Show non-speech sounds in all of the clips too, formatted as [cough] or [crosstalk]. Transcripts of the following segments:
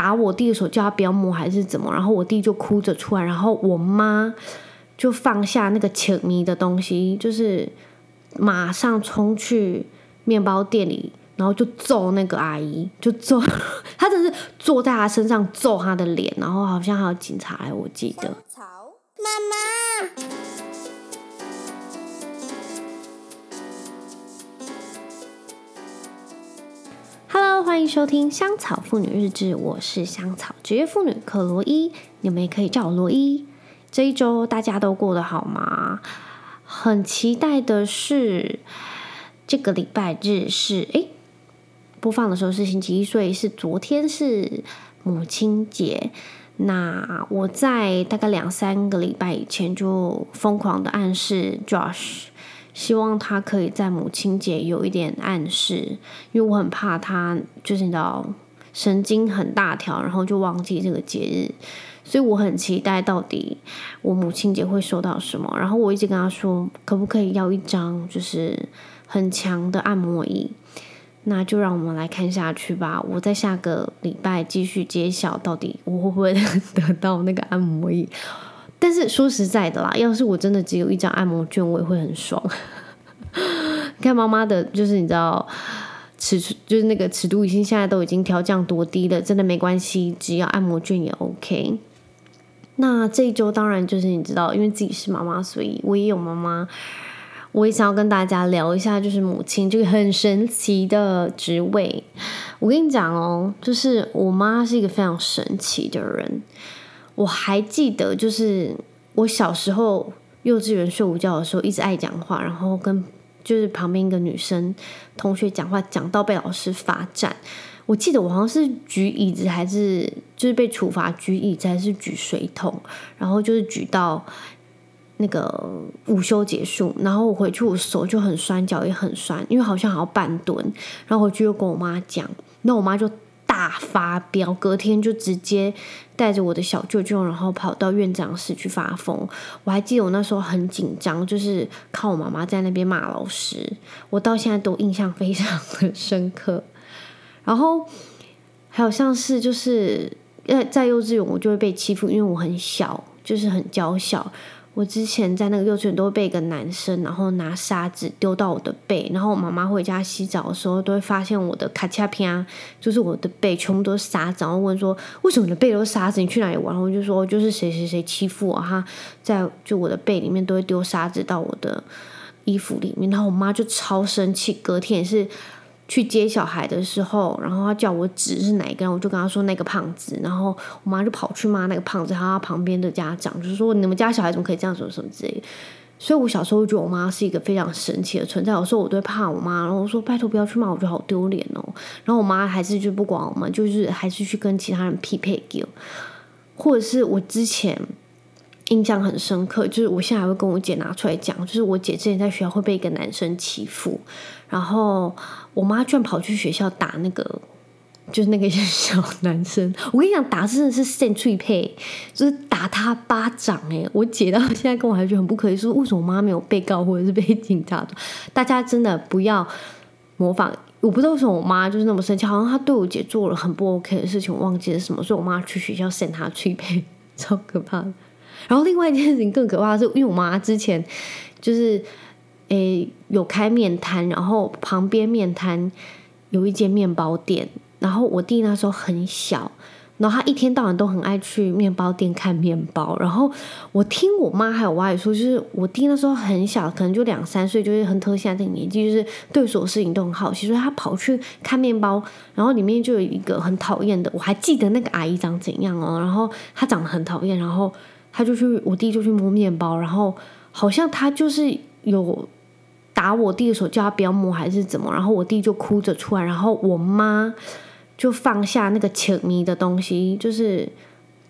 打我弟的手，叫他不要摸还是怎么，然后我弟就哭着出来，然后我妈就放下那个切米的东西，就是马上冲去面包店里，然后就揍那个阿姨，就揍 [laughs] 她，真是坐在她身上揍她的脸，然后好像还有警察来，我记得。妈妈。Hello，欢迎收听香草妇女日志，我是香草职业妇女克罗伊，你们也可以叫我罗伊。这一周大家都过得好吗？很期待的是，这个礼拜日是诶，播放的时候是星期一，所以是昨天是母亲节。那我在大概两三个礼拜以前就疯狂的暗示 Josh。希望他可以在母亲节有一点暗示，因为我很怕他就是你知道神经很大条，然后就忘记这个节日，所以我很期待到底我母亲节会收到什么。然后我一直跟他说，可不可以要一张就是很强的按摩椅？那就让我们来看下去吧。我在下个礼拜继续揭晓到底我会不会得到那个按摩椅。但是说实在的啦，要是我真的只有一张按摩券，我也会很爽。[laughs] 看妈妈的，就是你知道尺寸，就是那个尺度已经现在都已经调降多低了，真的没关系，只要按摩券也 OK。那这一周当然就是你知道，因为自己是妈妈，所以我也有妈妈，我也想要跟大家聊一下，就是母亲这个很神奇的职位。我跟你讲哦，就是我妈是一个非常神奇的人。我还记得，就是我小时候幼稚园睡午觉的时候，一直爱讲话，然后跟就是旁边一个女生同学讲话，讲到被老师罚站。我记得我好像是举椅子，还是就是被处罚举椅子，还是举水桶，然后就是举到那个午休结束，然后我回去我手就很酸，脚也很酸，因为好像还要半蹲，然后回去又跟我妈讲，那我妈就。大发飙，隔天就直接带着我的小舅舅，然后跑到院长室去发疯。我还记得我那时候很紧张，就是靠我妈妈在那边骂老师，我到现在都印象非常的深刻。[laughs] 然后还有像是就是在在幼稚园，我就会被欺负，因为我很小，就是很娇小。我之前在那个幼稚园都会被一个男生，然后拿沙子丢到我的背，然后我妈妈回家洗澡的时候都会发现我的卡恰片啊，就是我的背全部都是沙子，然后问说为什么你的背都是沙子？你去哪里玩？我就说就是谁谁谁欺负我，哈在就我的背里面都会丢沙子到我的衣服里面，然后我妈就超生气，隔天也是。去接小孩的时候，然后他叫我指是哪一个，我就跟他说那个胖子，然后我妈就跑去骂那个胖子，还有他旁边的家长，就是说你们家小孩怎么可以这样什么什么之类的。所以我小时候觉得我妈是一个非常神奇的存在，有时候我都会怕我妈，然后我说拜托不要去骂，我觉得好丢脸哦。然后我妈还是就不管我们，就是还是去跟其他人匹配给，或者是我之前。印象很深刻，就是我现在还会跟我姐拿出来讲，就是我姐之前在学校会被一个男生欺负，然后我妈居然跑去学校打那个，就是那个 [laughs] 小男生。我跟你讲，打真的是扇脆配，就是打他巴掌诶，我姐到现在跟我还觉得很不可以，说，为什么我妈没有被告或者是被 [laughs] 警察？大家真的不要模仿，我不知道为什么我妈就是那么生气，好像她对我姐做了很不 OK 的事情，我忘记了什么，所以我妈去学校扇她脆配，[laughs] 超可怕的。然后另外一件事情更可怕的是，因为我妈之前就是诶有开面摊，然后旁边面摊有一间面包店，然后我弟那时候很小，然后他一天到晚都很爱去面包店看面包。然后我听我妈还有我阿姨说，就是我弟那时候很小，可能就两三岁，就是很特现在这个年纪，就是对所有事情都很好奇，所以他跑去看面包，然后里面就有一个很讨厌的，我还记得那个阿姨长怎样哦，然后她长得很讨厌，然后。他就去，我弟就去摸面包，然后好像他就是有打我弟的手，叫他不要摸还是怎么，然后我弟就哭着出来，然后我妈就放下那个切米的东西，就是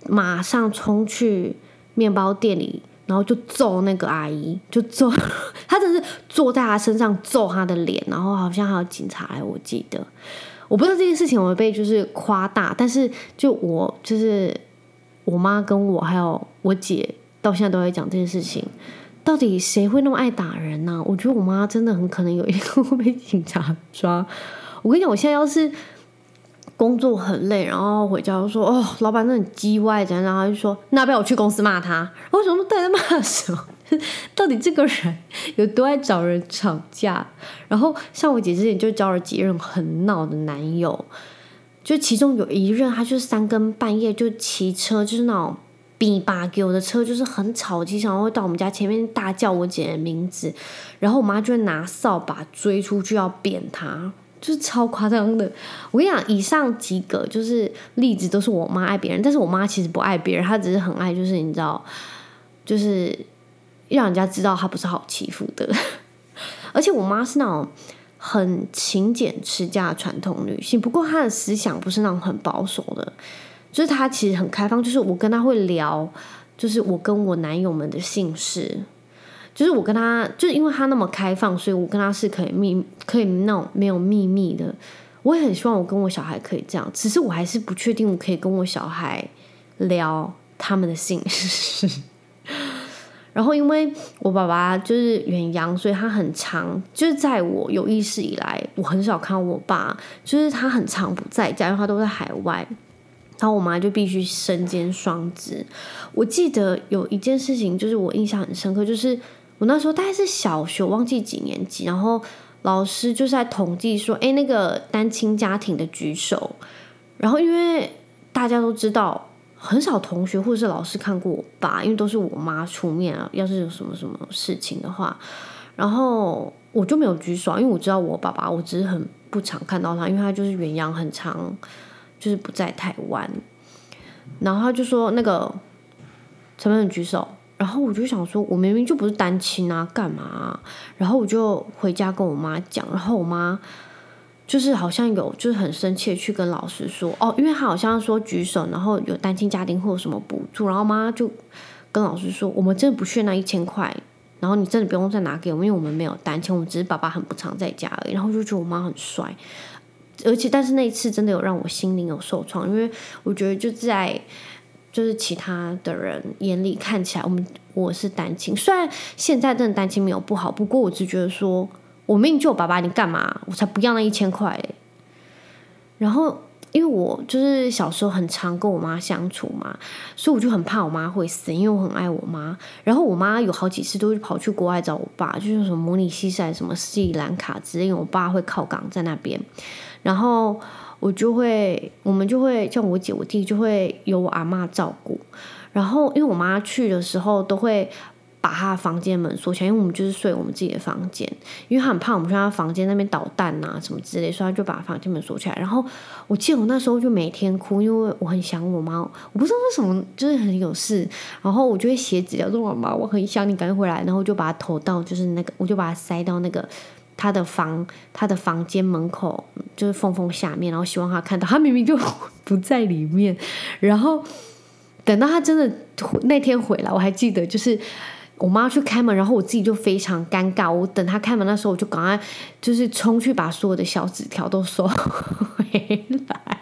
马上冲去面包店里，然后就揍那个阿姨，就揍 [laughs] 他，真是坐在他身上揍他的脸，然后好像还有警察来，我记得，我不知道这件事情我被就是夸大，但是就我就是。我妈跟我还有我姐到现在都在讲这件事情，到底谁会那么爱打人呢？我觉得我妈真的很可能有一天会被警察抓。我跟你讲，我现在要是工作很累，然后回家就说：“哦，老板那很叽歪，怎样？”然后就说：“那不要我去公司骂他？”然后我想说：“在骂什么？[laughs] 到底这个人有多爱找人吵架？”然后像我姐之前就交了几任很闹的男友，就其中有一任，他就是三更半夜就骑车，就是那种比巴给我的车，就是很吵，经常会到我们家前面大叫我姐的名字，然后我妈就会拿扫把追出去要扁他。就是超夸张的，我跟你讲，以上几个就是例子都是我妈爱别人，但是我妈其实不爱别人，她只是很爱，就是你知道，就是让人家知道她不是好欺负的。[laughs] 而且我妈是那种很勤俭持家的传统女性，不过她的思想不是那种很保守的，就是他其实很开放，就是我跟他会聊，就是我跟我男友们的姓氏。就是我跟他，就是因为他那么开放，所以我跟他是可以秘，可以那种没有秘密的。我也很希望我跟我小孩可以这样，只是我还是不确定我可以跟我小孩聊他们的姓氏。[laughs] 然后因为我爸爸就是远洋，所以他很长，就是在我有意识以来，我很少看我爸，就是他很常不在家，因为他都在海外。然后我妈就必须身兼双职。我记得有一件事情，就是我印象很深刻，就是。我那时候大概是小学，忘记几年级，然后老师就是在统计说，哎，那个单亲家庭的举手。然后因为大家都知道，很少同学或者是老师看过我爸，因为都是我妈出面啊。要是有什么什么事情的话，然后我就没有举手，因为我知道我爸爸，我只是很不常看到他，因为他就是远洋很长，就是不在台湾。然后他就说那个陈文举手。然后我就想说，我明明就不是单亲啊，干嘛？然后我就回家跟我妈讲，然后我妈就是好像有就是很生气去跟老师说，哦，因为他好像说举手，然后有单亲家庭或有什么补助，然后妈就跟老师说，我们真的不缺那一千块，然后你真的不用再拿给我们，因为我们没有单亲，我们只是爸爸很不常在家而已。然后就觉得我妈很帅，而且但是那一次真的有让我心灵有受创，因为我觉得就在。就是其他的人眼里看起来，我们我是单亲。虽然现在真的单亲没有不好，不过我只觉得说，我命就我爸爸，你干嘛？我才不要那一千块。然后，因为我就是小时候很常跟我妈相处嘛，所以我就很怕我妈会死，因为我很爱我妈。然后我妈有好几次都是跑去国外找我爸，就是什么模拟西塞、什么斯里兰卡之类，因为我爸会靠港在那边。然后。我就会，我们就会像我姐、我弟就会由我阿嬷照顾。然后，因为我妈去的时候都会把她的房间门锁起来，因为我们就是睡我们自己的房间，因为他很怕我们去他房间那边捣蛋啊什么之类，所以他就把房间门锁起来。然后，我记得我那时候就每天哭，因为我很想我妈，我不知道为什么就是很有事，然后我就会写纸条说：“妈妈，我很想你，赶紧回来。”然后就把它投到就是那个，我就把它塞到那个。他的房，他的房间门口就是缝缝下面，然后希望他看到，他明明就不在里面。然后等到他真的那天回来，我还记得，就是我妈去开门，然后我自己就非常尴尬。我等她开门的时候，我就赶快就是冲去把所有的小纸条都收回来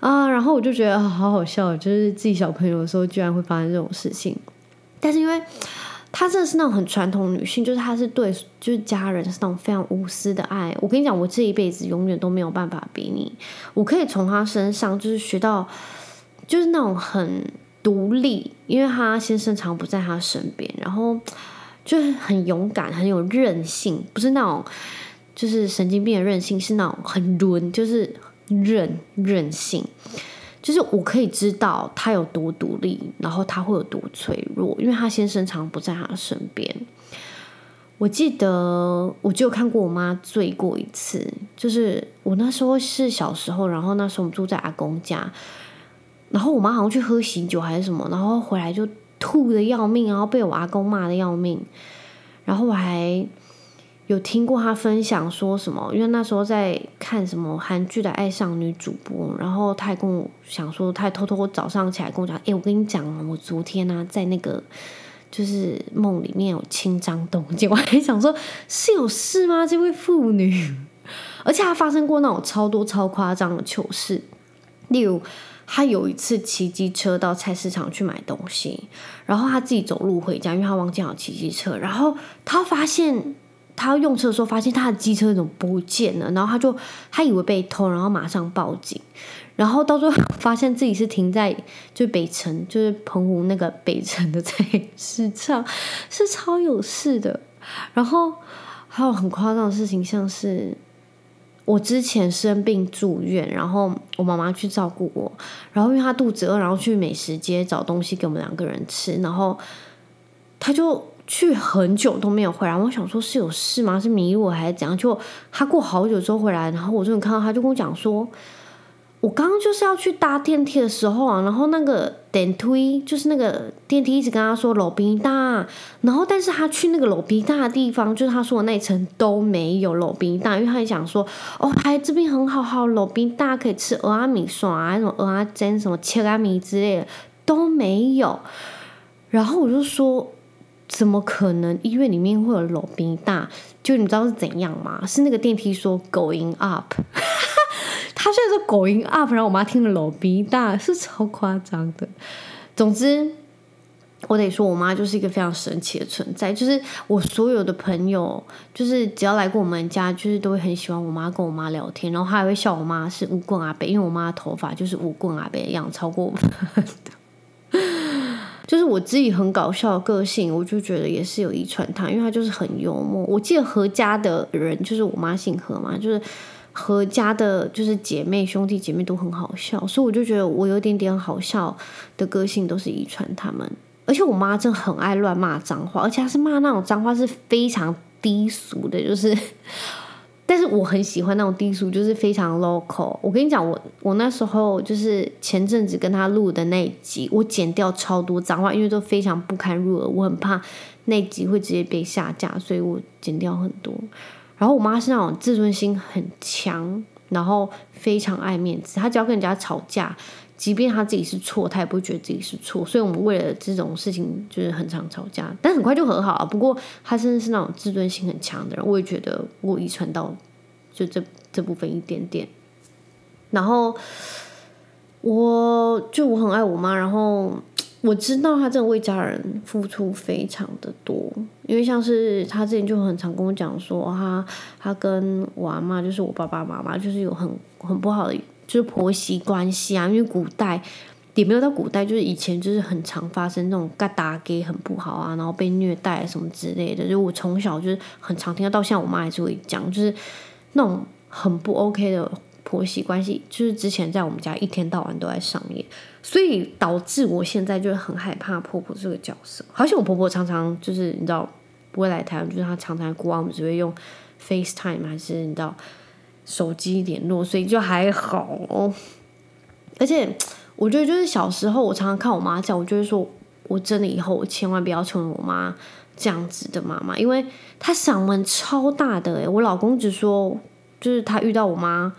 啊。然后我就觉得好好笑，就是自己小朋友的时候居然会发生这种事情，但是因为。她真的是那种很传统女性，就是她是对，就是家人是那种非常无私的爱。我跟你讲，我这一辈子永远都没有办法比拟。我可以从她身上就是学到，就是那种很独立，因为她先生常不在她身边，然后 [tsk] 就是很勇敢，很有韧性，不是那种就是神经病的韧性，是那种很韧，就是韧韧性。就是我可以知道他有多独立，然后他会有多脆弱，因为他先生常不在他身边。我记得我就看过我妈醉过一次，就是我那时候是小时候，然后那时候我们住在阿公家，然后我妈好像去喝喜酒还是什么，然后回来就吐得要命，然后被我阿公骂得要命，然后我还。有听过他分享说什么？因为那时候在看什么韩剧的《爱上女主播》，然后他还跟我想说，他还偷偷早上起来跟我讲：“哎，我跟你讲，我昨天呢、啊、在那个就是梦里面有亲张东京。”我还想说，是有事吗？这位妇女，而且还发生过那种超多超夸张的糗事，例如他有一次骑机车到菜市场去买东西，然后他自己走路回家，因为他忘记好骑机车，然后他发现。他用车的时候发现他的机车怎么不见了，然后他就他以为被偷，然后马上报警，然后到最后发现自己是停在就北城，就是澎湖那个北城的菜市场，[laughs] 是超有事的。然后还有很夸张的事情，像是我之前生病住院，然后我妈妈去照顾我，然后因为她肚子饿，然后去美食街找东西给我们两个人吃，然后她就。去很久都没有回来，我想说是有事吗？是迷路还是怎样？就她过好久之后回来，然后我终于看到她，就跟我讲说，我刚刚就是要去搭电梯的时候啊，然后那个电梯就是那个电梯一直跟他说楼梯大，然后但是他去那个楼梯大的地方，就是他说的那一层都没有楼梯大，因为他想说哦，还这边很好，好楼梯大可以吃蚵仔米线啊，那种蚵仔煎什么切仔米之类的都没有，然后我就说。怎么可能？医院里面会有路边档？就你知道是怎样吗？是那个电梯说 going up，[laughs] 他现在说 going up，然后我妈听了路边档，是超夸张的。总之，我得说我妈就是一个非常神奇的存在。就是我所有的朋友，就是只要来过我们家，就是都会很喜欢我妈跟我妈聊天，然后还会笑我妈是舞棍阿伯，因为我妈的头发就是舞棍阿伯一样，超过我们的。[laughs] 就是我自己很搞笑的个性，我就觉得也是有遗传他，因为他就是很幽默。我记得何家的人，就是我妈姓何嘛，就是何家的，就是姐妹兄弟姐妹都很好笑，所以我就觉得我有点点好笑的个性都是遗传他们。而且我妈真的很爱乱骂脏话，而且她是骂那种脏话是非常低俗的，就是。但是我很喜欢那种低俗，就是非常 local。我跟你讲，我我那时候就是前阵子跟他录的那一集，我剪掉超多脏话，因为都非常不堪入耳，我很怕那集会直接被下架，所以我剪掉很多。然后我妈是那种自尊心很强，然后非常爱面子，她只要跟人家吵架，即便她自己是错，她也不会觉得自己是错。所以我们为了这种事情就是很常吵架，但很快就和好了。不过她真的是那种自尊心很强的人，我也觉得我遗传到。就这这部分一点点，然后我就我很爱我妈，然后我知道他真的为家人付出非常的多，因为像是他之前就很常跟我讲说，他他跟我阿妈就是我爸爸妈妈就是有很很不好的就是婆媳关系啊，因为古代也没有到古代，就是以前就是很常发生那种嘎打给很不好啊，然后被虐待什么之类的，就我从小就是很常听到，到现在我妈还是会讲，就是。那种很不 OK 的婆媳关系，就是之前在我们家一天到晚都在上演，所以导致我现在就很害怕婆婆这个角色。而且我婆婆常常就是你知道不会来台湾，就是她常常过来，我们只会用 FaceTime 还是你知道手机联络，所以就还好。而且我觉得就是小时候我常常看我妈这样，我就会说我真的以后我千万不要成为我妈这样子的妈妈，因为她嗓门超大的诶，我老公只说，就是他遇到我妈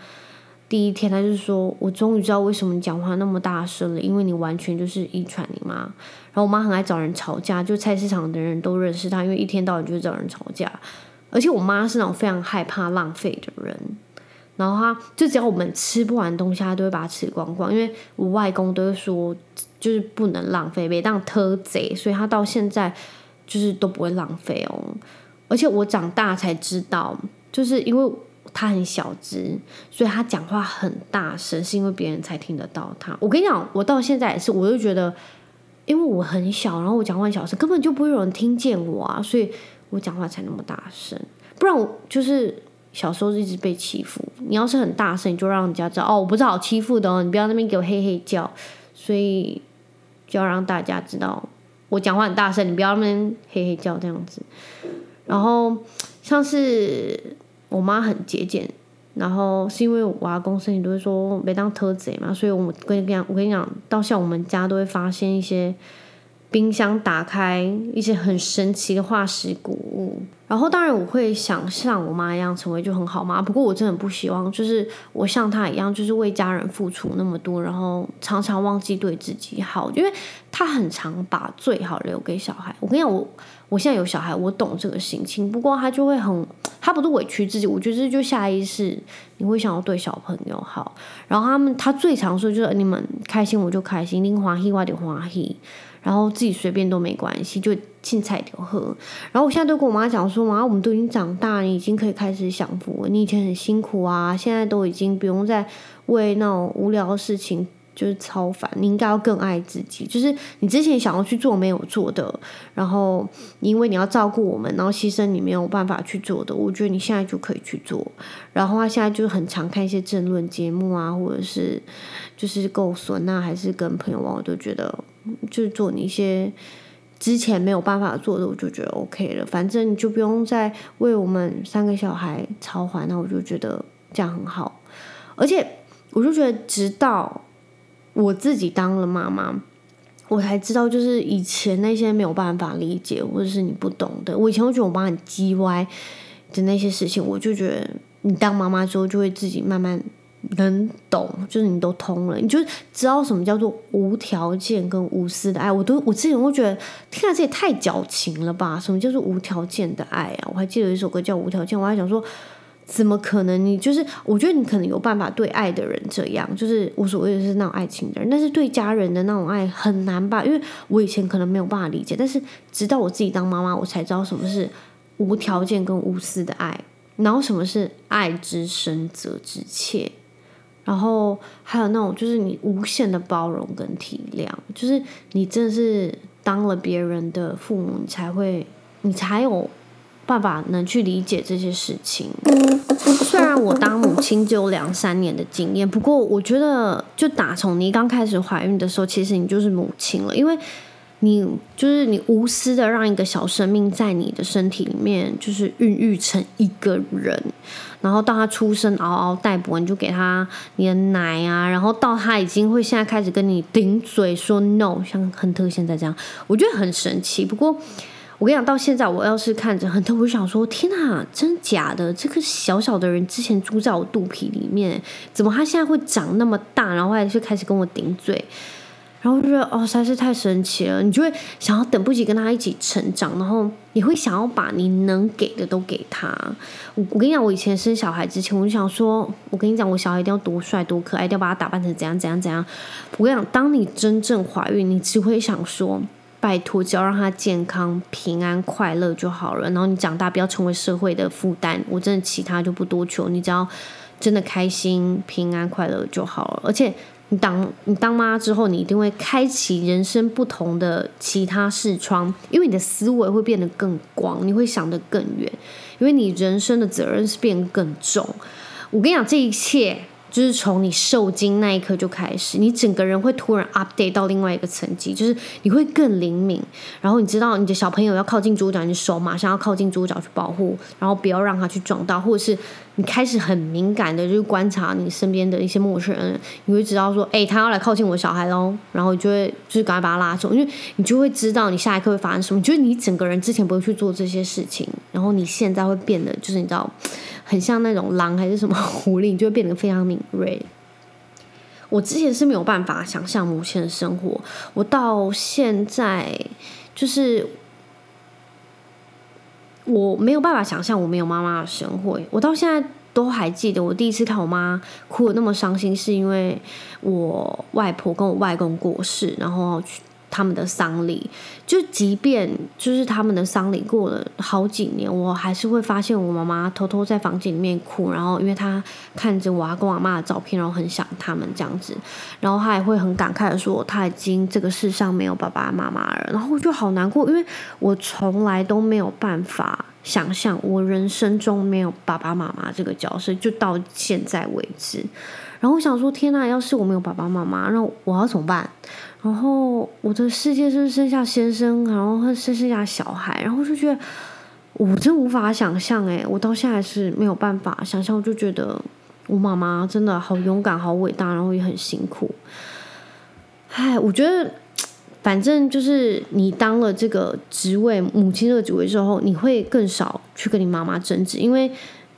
第一天，他就说：“我终于知道为什么你讲话那么大声了，因为你完全就是遗传你妈。”然后我妈很爱找人吵架，就菜市场的人都认识她，因为一天到晚就找人吵架。而且我妈是那种非常害怕浪费的人，然后她就只要我们吃不完东西，她都会把它吃光光。因为我外公都会说，就是不能浪费，别当偷贼，所以她到现在。就是都不会浪费哦，而且我长大才知道，就是因为他很小只，所以他讲话很大声，是因为别人才听得到他。我跟你讲，我到现在也是，我就觉得，因为我很小，然后我讲话很小声，根本就不会有人听见我啊，所以我讲话才那么大声。不然我就是小时候一直被欺负，你要是很大声，你就让人家知道哦，我不是好欺负的哦，你不要那边给我嘿嘿叫，所以就要让大家知道。我讲话很大声，你不要那边嘿嘿叫这样子。然后像是我妈很节俭，然后是因为我阿公生意都会说没当偷贼嘛，所以我跟你讲，我跟你讲，到像我们家都会发现一些冰箱打开一些很神奇的化石古物。然后当然我会想像我妈一样成为就很好嘛，不过我真的不希望就是我像她一样，就是为家人付出那么多，然后常常忘记对自己好，因为她很常把最好留给小孩。我跟你讲，我我现在有小孩，我懂这个心情，不过他就会很，他不是委屈自己，我觉得这就下意识你会想要对小朋友好，然后他们他最常说就是你们开心我就开心，你欢喜我就欢喜，然后自己随便都没关系，就。青菜就喝。然后我现在都跟我妈讲说，妈，我们都已经长大，你已经可以开始享福了。你以前很辛苦啊，现在都已经不用再为那种无聊的事情。就是超烦，你应该要更爱自己。就是你之前想要去做没有做的，然后因为你要照顾我们，然后牺牲你没有办法去做的，我觉得你现在就可以去做。然后他现在就很常看一些政论节目啊，或者是就是够损啊，还是跟朋友玩，我都觉得就是做你一些之前没有办法做的，我就觉得 OK 了。反正你就不用再为我们三个小孩操烦，那我就觉得这样很好。而且我就觉得直到。我自己当了妈妈，我才知道，就是以前那些没有办法理解或者是你不懂的，我以前会觉得我妈很叽歪的那些事情，我就觉得你当妈妈之后就会自己慢慢能懂，就是你都通了，你就知道什么叫做无条件跟无私的爱。我都我之前会觉得，天啊，这也太矫情了吧？什么叫做无条件的爱啊？我还记得有一首歌叫《无条件》，我还想说。怎么可能？你就是，我觉得你可能有办法对爱的人这样，就是我所谓的是那种爱情的人，但是对家人的那种爱很难吧？因为我以前可能没有办法理解，但是直到我自己当妈妈，我才知道什么是无条件跟无私的爱，然后什么是爱之深责之切，然后还有那种就是你无限的包容跟体谅，就是你真的是当了别人的父母，你才会，你才有。办法能去理解这些事情。虽然我当母亲只有两三年的经验，不过我觉得，就打从你刚开始怀孕的时候，其实你就是母亲了，因为你就是你无私的让一个小生命在你的身体里面就是孕育成一个人，然后到他出生嗷嗷待哺，你就给他你的奶啊，然后到他已经会现在开始跟你顶嘴说 no，像亨特现在这样，我觉得很神奇。不过。我跟你讲，到现在我要是看着亨特，我就想说：天哪，真假的？这个小小的人之前住在我肚皮里面，怎么他现在会长那么大？然后还是开始跟我顶嘴，然后就觉得哦，实在是太神奇了。你就会想要等不及跟他一起成长，然后你会想要把你能给的都给他。我我跟你讲，我以前生小孩之前，我就想说，我跟你讲，我小孩一定要多帅多可爱，一定要把他打扮成怎样怎样怎样。我跟你讲，当你真正怀孕，你只会想说。拜托，只要让他健康、平安、快乐就好了。然后你长大不要成为社会的负担，我真的其他就不多求。你只要真的开心、平安、快乐就好了。而且你当你当妈之后，你一定会开启人生不同的其他视窗，因为你的思维会变得更广，你会想得更远，因为你人生的责任是变得更重。我跟你讲，这一切。就是从你受精那一刻就开始，你整个人会突然 update 到另外一个层级，就是你会更灵敏，然后你知道你的小朋友要靠近桌角，你的手马上要靠近桌角去保护，然后不要让他去撞到，或者是你开始很敏感的，就是观察你身边的一些陌生人，你会知道说，哎，他要来靠近我小孩喽，然后你就会就是赶快把他拉走，因为你就会知道你下一刻会发生什么，就是你整个人之前不会去做这些事情，然后你现在会变得就是你知道。很像那种狼还是什么 [laughs] 狐狸，你就会变得非常敏锐。我之前是没有办法想象母亲的生活，我到现在就是我没有办法想象我没有妈妈的生活。我到现在都还记得，我第一次看我妈哭的那么伤心，是因为我外婆跟我外公过世，然后。他们的丧礼，就即便就是他们的丧礼过了好几年，我还是会发现我妈妈偷偷在房间里面哭，然后因为她看着我阿公阿嬷的照片，然后很想他们这样子，然后她也会很感慨的说，她已经这个世上没有爸爸妈妈了，然后我就好难过，因为我从来都没有办法想象我人生中没有爸爸妈妈这个角色，就到现在为止，然后我想说，天呐，要是我没有爸爸妈妈，那我要怎么办？然后我的世界是生下先生，然后生剩下小孩，然后就觉得我真无法想象诶，我到现在是没有办法想象，我就觉得我妈妈真的好勇敢、好伟大，然后也很辛苦。唉，我觉得反正就是你当了这个职位，母亲这个职位之后，你会更少去跟你妈妈争执，因为。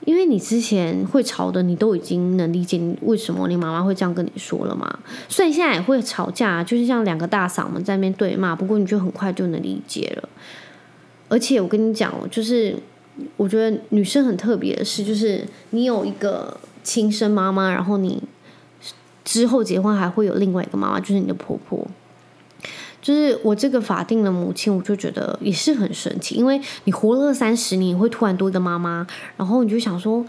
因为你之前会吵的，你都已经能理解为什么你妈妈会这样跟你说了嘛。虽然现在也会吵架，就是像两个大嗓门在那边对骂，不过你就很快就能理解了。而且我跟你讲，就是我觉得女生很特别的是，就是你有一个亲生妈妈，然后你之后结婚还会有另外一个妈妈，就是你的婆婆。就是我这个法定的母亲，我就觉得也是很神奇，因为你活了三十年，会突然多一个妈妈，然后你就想说，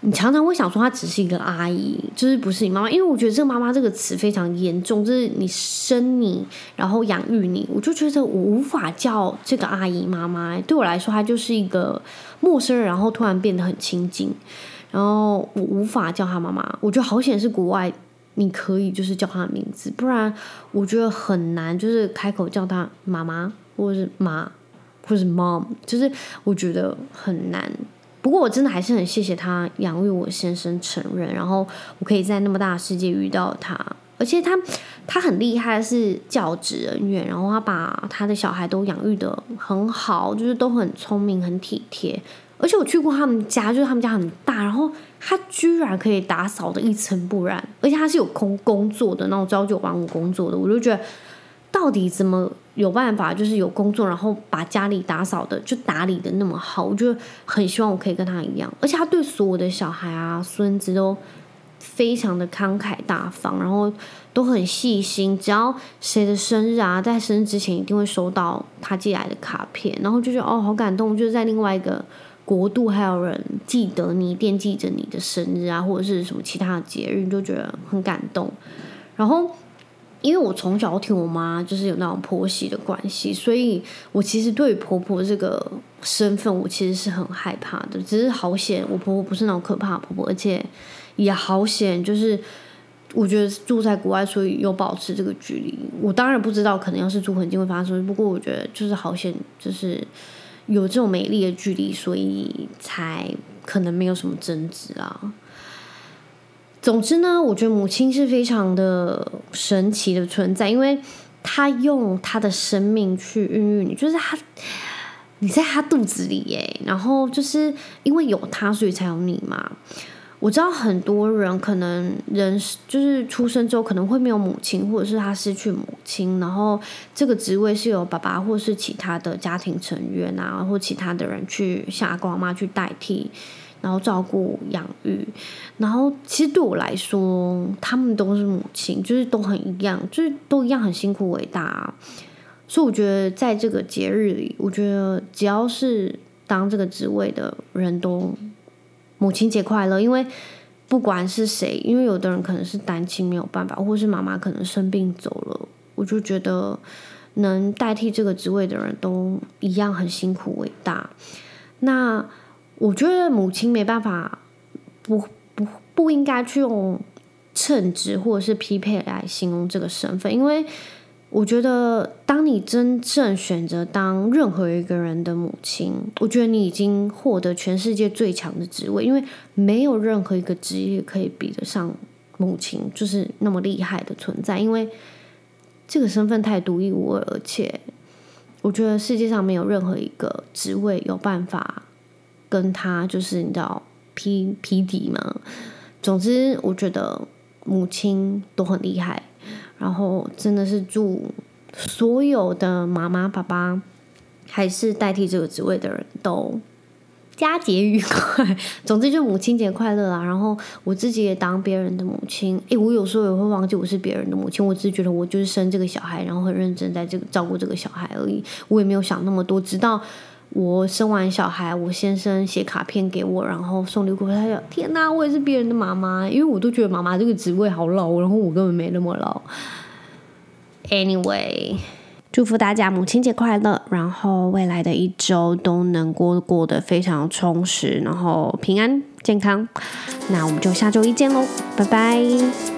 你常常会想说她只是一个阿姨，就是不是你妈妈，因为我觉得这个“妈妈”这个词非常严重，就是你生你，然后养育你，我就觉得我无法叫这个阿姨妈妈，对我来说，她就是一个陌生人，然后突然变得很亲近，然后我无法叫她妈妈，我觉得好险是国外。你可以就是叫他的名字，不然我觉得很难，就是开口叫他妈妈，或者是妈，或者是 mom，就是我觉得很难。不过我真的还是很谢谢他养育我先生成人，然后我可以在那么大的世界遇到他，而且他他很厉害，是教职人员，然后他把他的小孩都养育得很好，就是都很聪明、很体贴。而且我去过他们家，就是他们家很大，然后他居然可以打扫得一尘不染，而且他是有空工作的那种朝九晚五工作的，我就觉得到底怎么有办法，就是有工作，然后把家里打扫的就打理的那么好，我就很希望我可以跟他一样，而且他对所有的小孩啊、孙子都非常的慷慨大方，然后都很细心，只要谁的生日啊，在生日之前一定会收到他寄来的卡片，然后就觉得哦，好感动，就是在另外一个。国度还有人记得你，惦记着你的生日啊，或者是什么其他的节日，你就觉得很感动。然后，因为我从小听我妈就是有那种婆媳的关系，所以我其实对婆婆这个身份，我其实是很害怕的。只是好险，我婆婆不是那种可怕婆婆，而且也好险，就是我觉得住在国外，所以有保持这个距离。我当然不知道，可能要是住很近会发生，不过我觉得就是好险，就是。有这种美丽的距离，所以才可能没有什么争执啊。总之呢，我觉得母亲是非常的神奇的存在，因为她用她的生命去孕育你，就是她，你在她肚子里耶，然后就是因为有她，所以才有你嘛。我知道很多人可能人就是出生之后可能会没有母亲，或者是他失去母亲，然后这个职位是由爸爸或是其他的家庭成员啊，或其他的人去像阿公阿妈去代替，然后照顾养育。然后其实对我来说，他们都是母亲，就是都很一样，就是都一样很辛苦伟大。所以我觉得在这个节日里，我觉得只要是当这个职位的人都。母亲节快乐！因为不管是谁，因为有的人可能是单亲没有办法，或是妈妈可能生病走了，我就觉得能代替这个职位的人都一样很辛苦伟大。那我觉得母亲没办法，不不不应该去用称职或者是匹配来形容这个身份，因为。我觉得，当你真正选择当任何一个人的母亲，我觉得你已经获得全世界最强的职位，因为没有任何一个职业可以比得上母亲，就是那么厉害的存在。因为这个身份太独一无二，而且我觉得世界上没有任何一个职位有办法跟他，就是你知道匹匹敌嘛。总之，我觉得母亲都很厉害。然后真的是祝所有的妈妈、爸爸，还是代替这个职位的人都佳节愉快。总之就母亲节快乐啊！然后我自己也当别人的母亲，诶，我有时候也会忘记我是别人的母亲，我只是觉得我就是生这个小孩，然后很认真在这个照顾这个小孩而已。我也没有想那么多，直到。我生完小孩，我先生写卡片给我，然后送礼物。他说：“天哪，我也是别人的妈妈，因为我都觉得妈妈这个职位好老，然后我根本没那么老。” Anyway，祝福大家母亲节快乐，然后未来的一周都能过过得非常充实，然后平安健康。那我们就下周一见喽，拜拜。